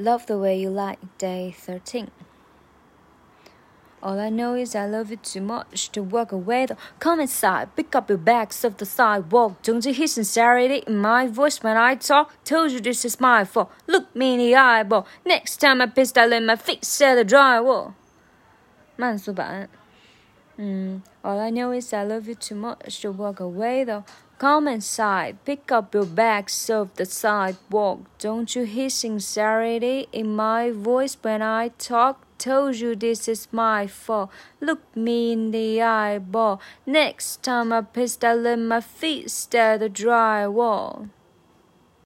Love the Way You Lie, Day 13. All I know is I love you too much to walk away. Though. Come inside, pick up your bags off the sidewalk. Don't you hear sincerity in my voice when I talk? Told you this is my fault. Look me in the eyeball. Next time I piss, I let my feet set the drywall. 慢速版。Mm, all I know is I love you too much to walk away though. Come inside, pick up your bags off the sidewalk. Don't you hear sincerity in my voice when I talk? Told you this is my fault. Look me in the eyeball. Next time I piss, I let my feet stare the drywall.